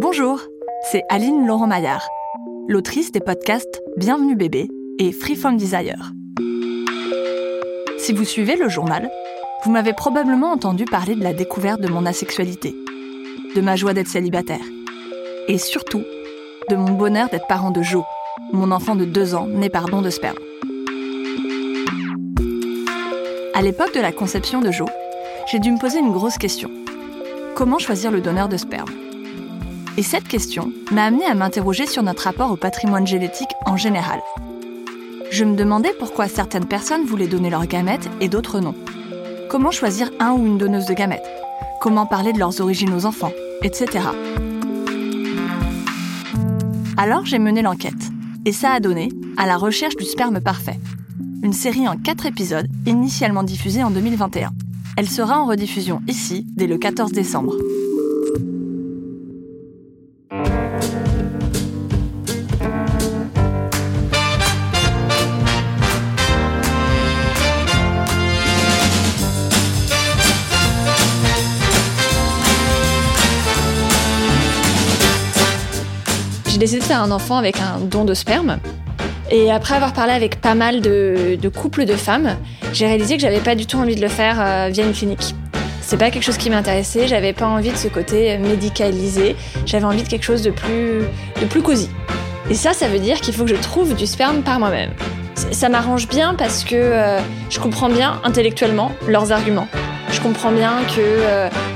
Bonjour, c'est Aline Laurent Maillard, l'autrice des podcasts Bienvenue bébé et Freeform Desire. Si vous suivez le journal, vous m'avez probablement entendu parler de la découverte de mon asexualité, de ma joie d'être célibataire, et surtout de mon bonheur d'être parent de Jo, mon enfant de deux ans né par don de sperme. À l'époque de la conception de Jo, j'ai dû me poser une grosse question. Comment choisir le donneur de sperme? Et cette question m'a amené à m'interroger sur notre rapport au patrimoine génétique en général. Je me demandais pourquoi certaines personnes voulaient donner leurs gamètes et d'autres non. Comment choisir un ou une donneuse de gamètes? Comment parler de leurs origines aux enfants Etc. Alors j'ai mené l'enquête. Et ça a donné à la recherche du sperme parfait. Une série en quatre épisodes, initialement diffusée en 2021. Elle sera en rediffusion ici dès le 14 décembre. J'ai décidé de un enfant avec un don de sperme. Et après avoir parlé avec pas mal de, couples de femmes, j'ai réalisé que j'avais pas du tout envie de le faire euh, via une clinique. C'est pas quelque chose qui m'intéressait, j'avais pas envie de ce côté médicalisé, j'avais envie de quelque chose de plus, de plus cosy. Et ça, ça veut dire qu'il faut que je trouve du sperme par moi-même. Ça m'arrange bien parce que euh, je comprends bien intellectuellement leurs arguments. Je comprends bien qu'il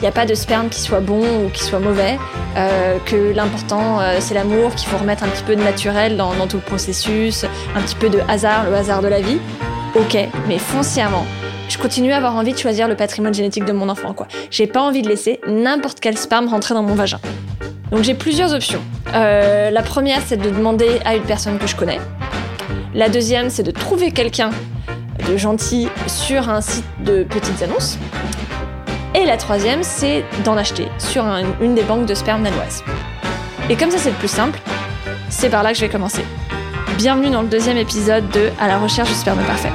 n'y a pas de sperme qui soit bon ou qui soit mauvais, euh, que l'important euh, c'est l'amour, qu'il faut remettre un petit peu de naturel dans, tout le processus, un petit peu de hasard, le hasard de la vie. Ok, mais foncièrement, je continue à avoir envie de choisir le patrimoine génétique de mon enfant. J'ai pas envie de laisser n'importe quel sperme rentrer dans mon vagin. Donc j'ai plusieurs options. Euh, la première, c'est de demander à une personne que je connais. La deuxième, c'est de trouver quelqu'un de gentil sur un site de petites annonces. Et la troisième, c'est d'en acheter sur un- une des banques de sperme danoises. Et comme ça, c'est le plus simple, c'est par là que je vais commencer. Bienvenue dans le deuxième épisode de À la recherche du sperme parfait.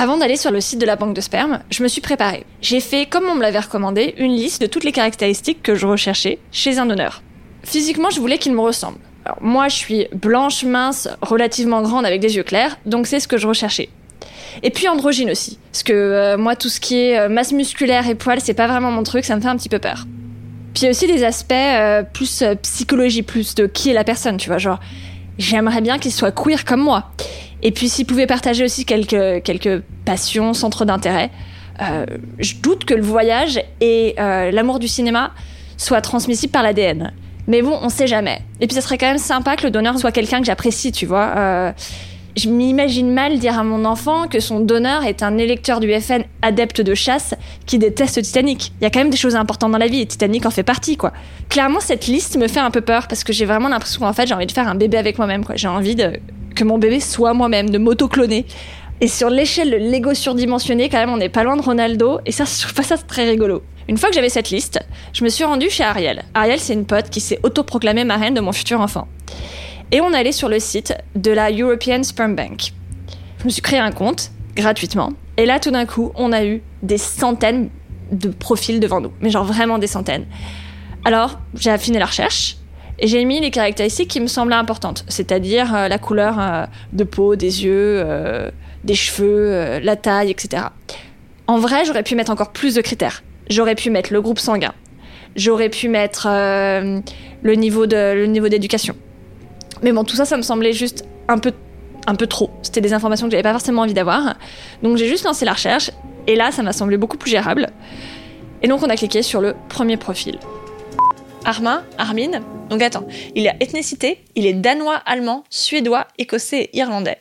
Avant d'aller sur le site de la banque de sperme, je me suis préparée. J'ai fait, comme on me l'avait recommandé, une liste de toutes les caractéristiques que je recherchais chez un donneur. Physiquement, je voulais qu'il me ressemble. Moi, je suis blanche, mince, relativement grande avec des yeux clairs, donc c'est ce que je recherchais. Et puis androgyne aussi, parce que euh, moi, tout ce qui est euh, masse musculaire et poils, c'est pas vraiment mon truc, ça me fait un petit peu peur. Puis aussi des aspects euh, plus psychologie, plus de qui est la personne, tu vois, genre j'aimerais bien qu'il soit queer comme moi. Et puis s'il pouvait partager aussi quelques, quelques passions, centres d'intérêt. Euh, je doute que le voyage et euh, l'amour du cinéma soient transmissibles par l'ADN. Mais bon, on sait jamais. Et puis ça serait quand même sympa que le donneur soit quelqu'un que j'apprécie, tu vois. Euh, je m'imagine mal dire à mon enfant que son donneur est un électeur du FN adepte de chasse qui déteste Titanic. Il y a quand même des choses importantes dans la vie et Titanic en fait partie, quoi. Clairement, cette liste me fait un peu peur parce que j'ai vraiment l'impression qu'en fait, j'ai envie de faire un bébé avec moi-même, quoi. J'ai envie de, que mon bébé soit moi-même, de m'auto-cloner. Et sur l'échelle de Lego surdimensionné, quand même, on n'est pas loin de Ronaldo. Et ça, je trouve ça très rigolo. Une fois que j'avais cette liste, je me suis rendue chez Ariel. Ariel, c'est une pote qui s'est autoproclamée marraine de mon futur enfant. Et on allait sur le site de la European Sperm Bank. Je me suis créé un compte gratuitement. Et là, tout d'un coup, on a eu des centaines de profils devant nous. Mais genre vraiment des centaines. Alors, j'ai affiné la recherche j'ai mis les caractéristiques qui me semblaient importantes, c'est-à-dire euh, la couleur euh, de peau, des yeux, euh, des cheveux, la taille, etc. En vrai, j'aurais pu mettre encore plus de critères. J'aurais pu mettre le groupe sanguin. J'aurais pu mettre le niveau de le niveau d'éducation. Mais bon, tout ça, ça me semblait juste un peu un peu trop. C'était des informations que j'avais pas forcément envie d'avoir. Donc j'ai juste lancé la recherche et là ça m'a semblé beaucoup plus gérable. Et donc on a cliqué sur le premier profil. Armin, Armin. Donc attends, il a ethnicité, il est danois, allemand, suédois, écossais et irlandais.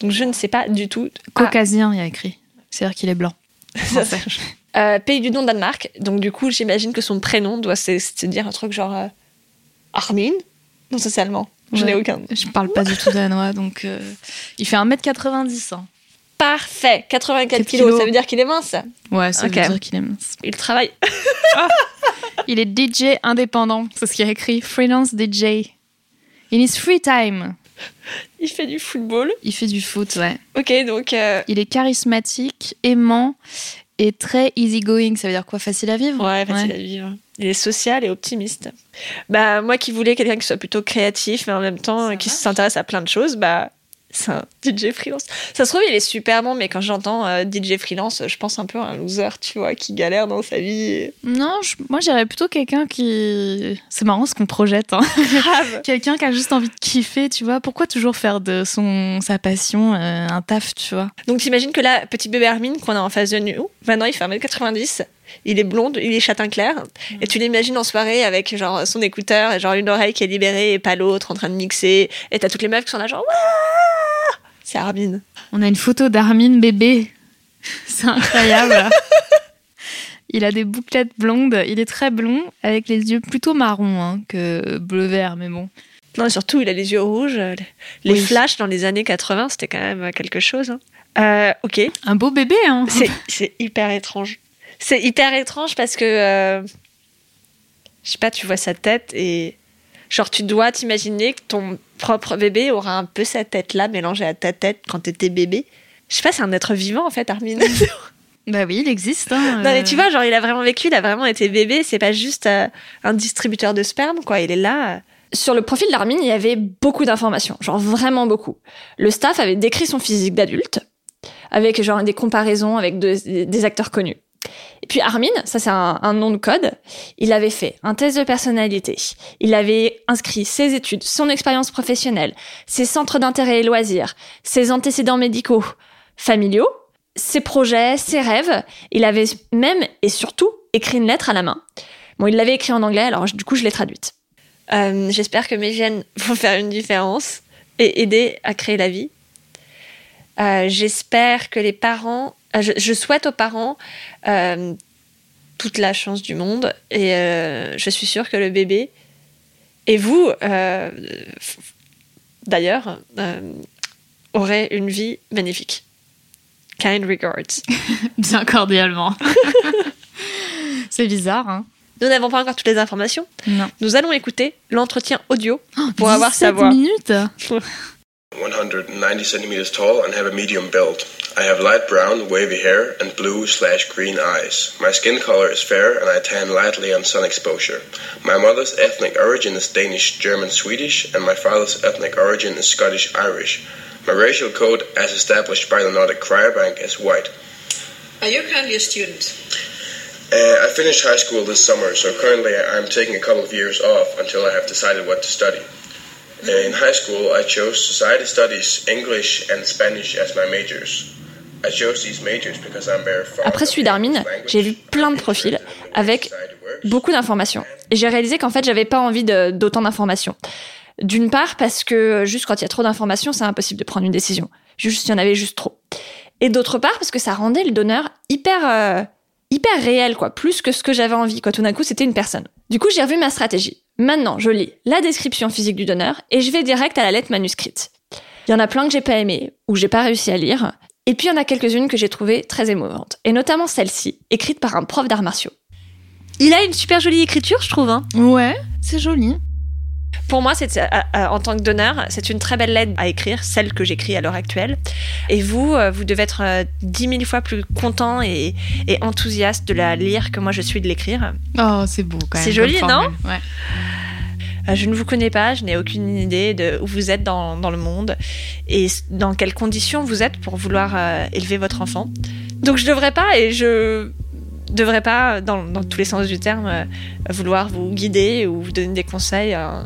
Donc je ne sais pas du tout. Caucasien, il y a écrit. C'est-à-dire qu'il est blanc. Euh, pays du nom Danemark. Donc du coup, j'imagine que son prénom doit se, se dire un truc genre euh, Armin? Non, ça c'est allemand. Je Ouais. n'ai aucun. Je parle pas du tout danois, donc euh, il fait 1m90. Hein. Parfait. 84 Quatre kilos, kilos. ça veut dire qu'il est mince. Ouais, ça Ok. veut dire qu'il est mince. Il travaille. Il est DJ indépendant, c'est ce qu'il a écrit. Freelance DJ. In his free time. Il fait du football. Il fait du foot, ouais. Ok, donc euh, Il est charismatique, aimant et très easygoing. Ça veut dire quoi? Facile à vivre? Ouais, facile à vivre. Il est social et optimiste. Bah, moi qui voulais quelqu'un qui soit plutôt créatif, mais en même temps Ça qui s'intéresse à plein de choses, bah, c'est un DJ freelance. Ça se trouve, il est super bon, mais quand j'entends euh, DJ freelance, je pense un peu à un loser, tu vois, qui galère dans sa vie. Non, je- moi j'irais plutôt quelqu'un qui. C'est marrant ce qu'on projette. Hein. Grave. quelqu'un qui a juste envie de kiffer, tu vois. Pourquoi toujours faire de son sa passion euh, un taf, tu vois? Donc, t'imagines que là, petit bébé Armin qu'on a en face de nous, maintenant il fait 1m90, il est blonde, il est châtain clair, et tu l'imagines en soirée avec genre son écouteur et genre une oreille qui est libérée et pas l'autre en train de mixer, et t'as toutes les meufs qui sont là genre Wouah C'est Armin. On a une photo d'Armin bébé. C'est incroyable. il a des bouclettes blondes. Il est très blond avec les yeux plutôt marrons hein, que bleu-vert, mais bon. Non, et surtout, il a les yeux rouges. Les Oui. flashs dans les années 80, c'était quand même quelque chose. hein. Euh, ok, Un beau bébé, hein. c'est hyper étrange. C'est hyper étrange parce que, euh, je sais pas, tu vois sa tête et genre tu dois t'imaginer que ton propre bébé aura un peu sa tête là mélangée à ta tête quand t'étais bébé. Je sais pas, c'est un être vivant en fait, Armin. Bah oui, il existe. Hein, Non mais euh. tu vois, genre il a vraiment vécu, il a vraiment été bébé, c'est pas juste euh, un distributeur de sperme, quoi, il est là. Sur le profil d'Armin, il y avait beaucoup d'informations, genre vraiment beaucoup. Le staff avait décrit son physique d'adulte, avec genre des comparaisons avec de- des acteurs connus. Et puis Armin, ça c'est un, nom de code, il avait fait un test de personnalité, il avait inscrit ses études, son expérience professionnelle, ses centres d'intérêt et loisirs, ses antécédents médicaux, familiaux, ses projets, ses rêves. Il avait même et surtout écrit une lettre à la main. Bon, il l'avait écrit en anglais, alors du coup je l'ai traduite. Euh, J'espère que mes gènes vont faire une différence et aider à créer la vie. Euh, J'espère que les parents, euh, je, je souhaite aux parents euh, toute la chance du monde et je suis sûre que le bébé et vous, d'ailleurs, aurez une vie magnifique. Kind regards. Bien cordialement. c'est bizarre, hein. Nous n'avons pas encore toutes les informations. Non. Nous allons écouter l'entretien audio pour avoir sa 17 voix. minutes 190 centimeters tall and have a medium build. I have light brown, wavy hair and blue slash green eyes. My skin color is fair and I tan lightly on sun exposure. My mother's ethnic origin is Danish, German, Swedish, and my father's ethnic origin is Scottish Irish. My racial code, as established by the Nordic Cryobank, is white. Are you currently a student? Uh, I finished high school this summer, so currently I'm taking a couple of years off until I have decided what to study. In high school, I chose society studies, English, and Spanish as my majors. I chose these majors because I'm very fond Après celui d'Armin, j'ai vu plein de profils avec beaucoup d'informations. Et j'ai réalisé qu'en fait, j'avais pas envie d'autant d'informations. D'une part, parce que juste quand il y a trop d'informations, c'est impossible de prendre une décision. Juste, il y en avait juste trop. Et d'autre part, parce que ça rendait le donneur hyper, euh, hyper réel, quoi. Plus que ce que j'avais envie, quoi. Tout d'un coup, c'était une personne. Du coup, j'ai revu ma stratégie. Maintenant, je lis la description physique du donneur et je vais direct à la lettre manuscrite. Il y en a plein que j'ai pas aimé ou j'ai pas réussi à lire. Et puis, il y en a quelques-unes que j'ai trouvées très émouvantes. Et notamment celle-ci, écrite par un prof d'arts martiaux. Il a une super jolie écriture, je trouve. Hein. Ouais, c'est joli. Pour moi, c'est, euh, euh, en tant que donneur, c'est une très belle lettre à écrire, celle que j'écris à l'heure actuelle. Et vous, euh, vous devez être dix mille fois plus content et, et enthousiaste de la lire que moi je suis de l'écrire. Oh, c'est beau quand même. C'est joli, formule. Ouais. Je ne vous connais pas, je n'ai aucune idée de où vous êtes dans, dans le monde et dans quelles conditions vous êtes pour vouloir euh, élever votre enfant. Donc je devrais pas et je devrais pas, dans, dans tous les sens du terme, euh, vouloir vous guider ou vous donner des conseils euh,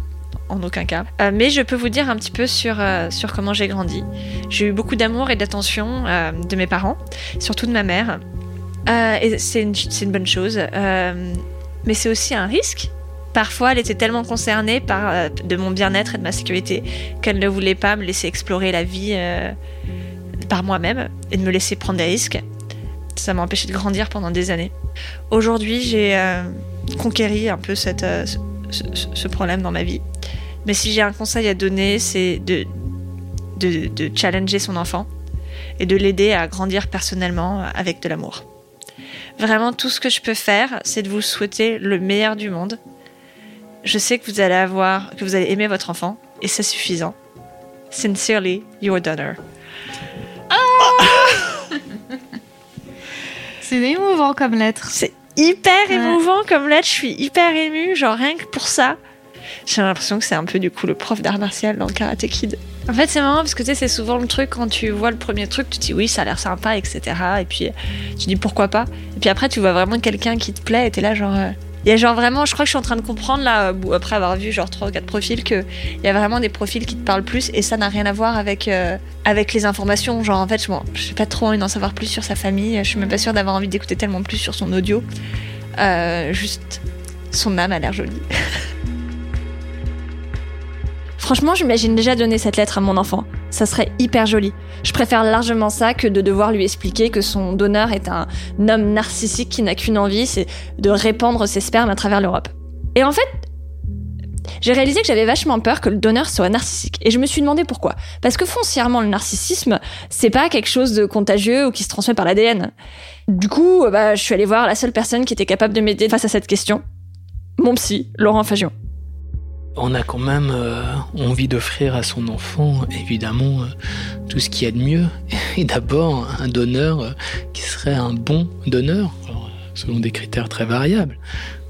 en aucun cas. Euh, mais je peux vous dire un petit peu sur, euh, sur comment j'ai grandi. J'ai eu beaucoup d'amour et d'attention euh, de mes parents, surtout de ma mère. Et c'est une, bonne chose. Mais c'est aussi un risque. Parfois, elle était tellement concernée par de mon bien-être et de ma sécurité qu'elle ne voulait pas me laisser explorer la vie par moi-même et de me laisser prendre des risques. Ça m'a empêché de grandir pendant des années. Aujourd'hui, j'ai conquéri un peu cette, ce, ce- ce problème dans ma vie. Mais si j'ai un conseil à donner, c'est de, de, de challenger son enfant et de l'aider à grandir personnellement avec de l'amour. Vraiment, tout ce que je peux faire, c'est de vous souhaiter le meilleur du monde. Je sais que vous allez avoir, que vous allez aimer votre enfant, et c'est suffisant. Sincerely, your donor. C'est émouvant comme lettre. C'est hyper Ouais. émouvant comme lettre, je suis hyper émue, genre rien que pour ça. J'ai l'impression que c'est un peu du coup le prof d'art martial dans Karate Kid. En fait, c'est marrant parce que tu sais, c'est souvent le truc quand tu vois le premier truc, tu te dis oui, ça a l'air sympa, etc. Et puis tu dis pourquoi pas? Et puis après, tu vois vraiment quelqu'un qui te plaît et t'es là, genre. euh, Il y a genre vraiment, je crois que je suis en train de comprendre là, euh, après avoir vu genre 3 ou 4 profils, qu'il y a vraiment des profils qui te parlent plus et ça n'a rien à voir avec, euh, avec les informations. Genre en fait, je m'en- j'ai pas trop envie d'en savoir plus sur sa famille, je suis même pas sûre d'avoir envie d'écouter tellement plus sur son audio. Juste, son âme a l'air jolie. Franchement, j'imagine déjà donner cette lettre à mon enfant. Ça serait hyper joli. Je préfère largement ça que de devoir lui expliquer que son donneur est un homme narcissique qui n'a qu'une envie, c'est de répandre ses spermes à travers l'Europe. Et en fait, j'ai réalisé que j'avais vachement peur que le donneur soit narcissique. Et je me suis demandé pourquoi. Parce que foncièrement, le narcissisme, c'est pas quelque chose de contagieux ou qui se transmet par l'ADN. Du coup, bah, je suis allée voir la seule personne qui était capable de m'aider face à cette question. Mon psy, Laurent Fagion. On a quand même euh, envie d'offrir à son enfant, évidemment, euh, tout ce qu'il y a de mieux. Et d'abord, un donneur euh, qui serait un bon donneur, selon des critères très variables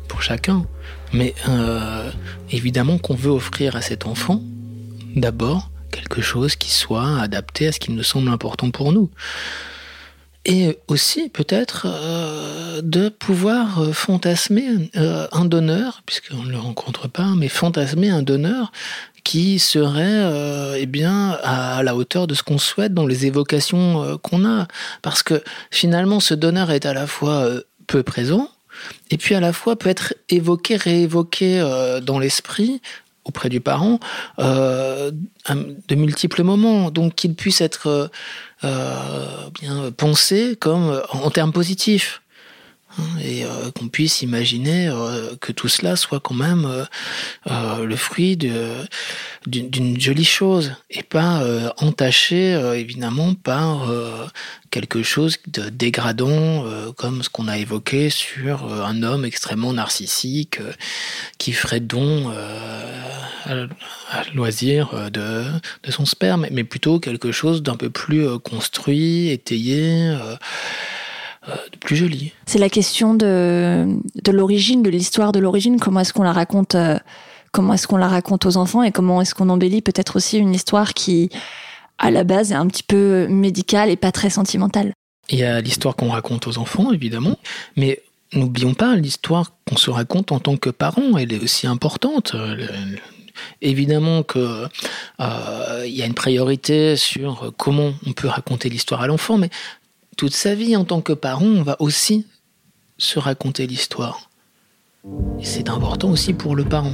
pour chacun. Mais évidemment qu'on veut offrir à cet enfant, d'abord, quelque chose qui soit adapté à ce qui nous semble important pour nous. Et aussi peut-être euh, de pouvoir euh, fantasmer euh, un donneur, puisqu'on ne le rencontre pas, mais fantasmer un donneur qui serait eh à la hauteur de ce qu'on souhaite dans les évocations qu'on a. Parce que finalement, ce donneur est à la fois peu présent, et puis à la fois peut être évoqué, réévoqué dans l'esprit auprès du parent euh, de multiples moments, donc qu'il puisse être euh, euh, bien pensé comme en termes positifs. Hein, et qu'on puisse imaginer que tout cela soit quand même le fruit d'une jolie chose. Et pas entaché évidemment par quelque chose de dégradant comme ce qu'on a évoqué sur un homme extrêmement narcissique qui ferait don à, loisir euh, de, de son sperme mais plutôt quelque chose d'un peu plus euh, construit, étayé, euh, euh, de plus joli. C'est la question de, l'origine, de l'histoire de l'origine. Comment est-ce qu'on la raconte euh, Comment est-ce qu'on la raconte aux enfants et comment est-ce qu'on embellit peut-être aussi une histoire qui, à la base, est un petit peu médicale et pas très sentimentale? Il y a l'histoire qu'on raconte aux enfants, évidemment, mais n'oublions pas l'histoire qu'on se raconte en tant que parent. Elle est aussi importante. Évidemment que euh, y a une priorité sur comment on peut raconter l'histoire à l'enfant, mais toute sa vie en tant que parent, on va aussi se raconter l'histoire. C'est important aussi pour le parent.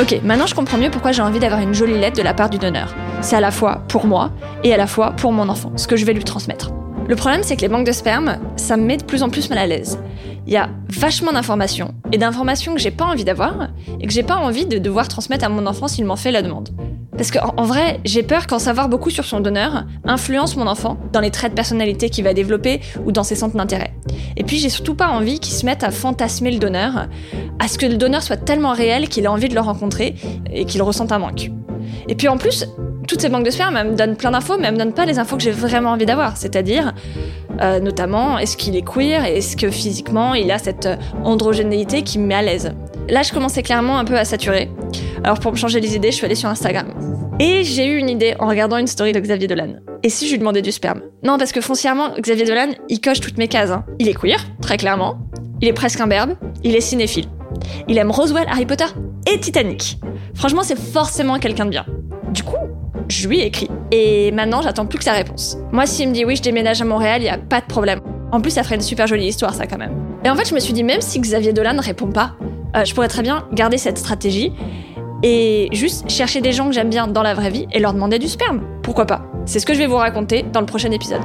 Ok, maintenant je comprends mieux pourquoi j'ai envie d'avoir une jolie lettre de la part du donneur. C'est à la fois pour moi et à la fois pour mon enfant, ce que je vais lui transmettre. Le problème, c'est que les banques de sperme, ça me met de plus en plus mal à l'aise. Il y a vachement d'informations, et d'informations que j'ai pas envie d'avoir, et que j'ai pas envie de devoir transmettre à mon enfant s'il m'en fait la demande. Parce qu'en en vrai, j'ai peur qu'en savoir beaucoup sur son donneur influence mon enfant dans les traits de personnalité qu'il va développer ou dans ses centres d'intérêt. Et puis j'ai surtout pas envie qu'il se mette à fantasmer le donneur, à ce que le donneur soit tellement réel qu'il ait envie de le rencontrer et qu'il ressente un manque. Et puis en plus, toutes ces banques de sperme elles me donnent plein d'infos, mais elles me donnent pas les infos que j'ai vraiment envie d'avoir. C'est-à-dire, euh, notamment, est-ce qu'il est queer et est-ce que physiquement il a cette euh, androgénéité qui me met à l'aise? Là, je commençais clairement un peu à saturer. Alors pour me changer les idées, je suis allée sur Instagram. Et j'ai eu une idée en regardant une story de Xavier Dolan. Et si je lui demandais du sperme? Non, parce que foncièrement, Xavier Dolan, il coche toutes mes cases. hein. Il est queer, très clairement. Il est presque imberbe. Il est cinéphile. Il aime Roswell, Harry Potter et Titanic. Franchement, c'est forcément quelqu'un de bien. Du coup, je lui ai écrit. Et maintenant, j'attends plus que sa réponse. Moi, s'il me dit oui, je déménage à Montréal, il y a pas de problème. En plus, ça ferait une super jolie histoire, ça quand même. Et en fait, je me suis dit, même si Xavier Dolan ne répond pas, euh, je pourrais très bien garder cette stratégie et juste chercher des gens que j'aime bien dans la vraie vie et leur demander du sperme. Pourquoi pas? C'est ce que je vais vous raconter dans le prochain épisode.